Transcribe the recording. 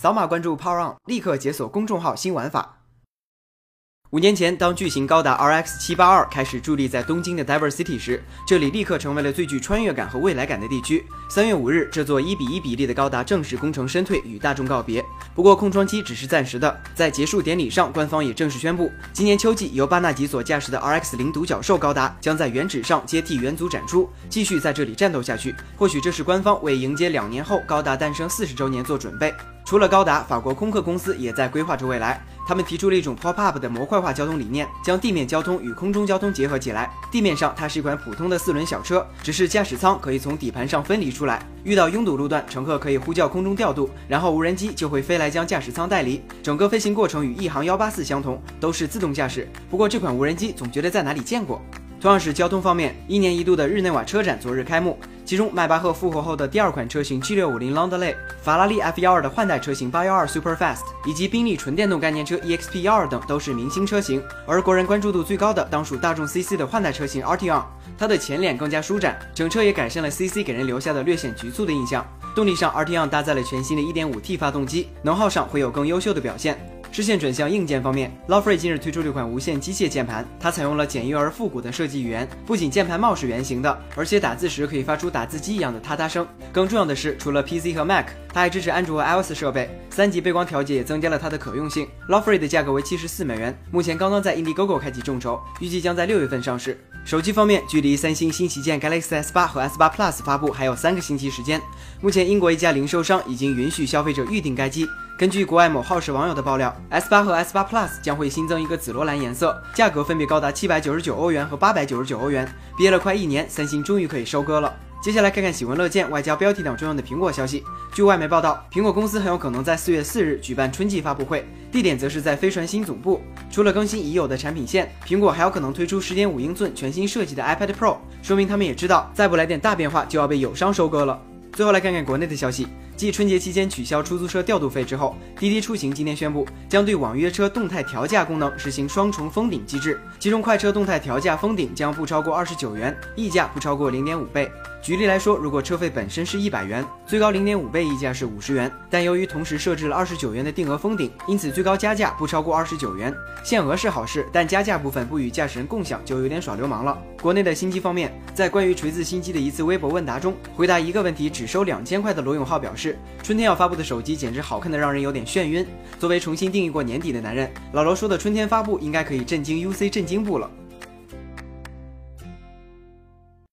扫码关注 Power On，立刻解锁公众号新玩法。五年前，当巨型高达 RX 七八二开始伫立在东京的 Diver City 时，这里立刻成为了最具穿越感和未来感的地区。三月五日，这座一比一比例的高达正式功成身退，与大众告别。不过，空窗期只是暂时的，在结束典礼上，官方也正式宣布，今年秋季由巴纳吉所驾驶的 RX 零独角兽高达将在原址上接替元祖展出，继续在这里战斗下去。或许这是官方为迎接两年后高达诞生四十周年做准备。除了高达，法国空客公司也在规划着未来。他们提出了一种 pop up 的模块化交通理念，将地面交通与空中交通结合起来。地面上，它是一款普通的四轮小车，只是驾驶舱可以从底盘上分离出来。遇到拥堵路段，乘客可以呼叫空中调度，然后无人机就会飞来将驾驶舱带离。整个飞行过程与一航幺八四相同，都是自动驾驶。不过这款无人机总觉得在哪里见过。同样是交通方面，一年一度的日内瓦车展昨日开幕。其中，迈巴赫复活后的第二款车型 G650 Landaulet，法拉利 F12 的换代车型812 Superfast，以及宾利纯电动概念车 EXP12 等都是明星车型。而国人关注度最高的当属大众 CC 的换代车型 Arteon，它的前脸更加舒展，整车也改善了 CC 给人留下的略显局促的印象。动力上，Arteon 搭载了全新的 1.5T 发动机，能耗上会有更优秀的表现。视线转向硬件方面，Lawfrey 近日推出这款无线机械键盘，它采用了简约而复古的设计语言，不仅键盘帽是圆形的，而且打字时可以发出打字机一样的嗒嗒声。更重要的是，除了 PC 和 Mac，它还支持安卓和 iOS 设备，三级背光调节也增加了它的可用性。lafrey 的价格为七十四美元，目前刚刚在 Indiegogo 开启众筹，预计将在六月份上市。手机方面，距离三星新旗舰 Galaxy S8 和 S8 Plus 发布还有三个星期时间，目前英国一家零售商已经允许消费者预订该机。根据国外某耗时网友的爆料，S8 和 S8 Plus 将会新增一个紫罗兰颜色，价格分别高达七百九十九欧元和八百九十九欧元。憋了快一年，三星终于可以收割了。接下来看看喜闻乐见、外交标题党重要的苹果消息。据外媒报道，苹果公司很有可能在四月四日举办春季发布会，地点则是在飞船新总部。除了更新已有的产品线，苹果还有可能推出十点五英寸全新设计的 iPad Pro，说明他们也知道，再不来点大变化，就要被友商收割了。最后来看看国内的消息。继春节期间取消出租车调度费之后，滴滴出行今天宣布将对网约车动态调价功能实行双重封顶机制，其中快车动态调价封顶将不超过二十九元，溢价不超过零点五倍。举例来说，如果车费本身是一百元，最高零点五倍溢价是五十元，但由于同时设置了二十九元的定额封顶，因此最高加价不超过二十九元。限额是好事，但加价部分不与驾驶人共享就有点耍流氓了。国内的新机方面，在关于锤子新机的一次微博问答中，回答一个问题只收两千块的罗永浩表示。春天要发布的手机简直好看的让人有点眩晕。作为重新定义过年底的男人，老罗说的春天发布应该可以震惊 UC 震惊部了。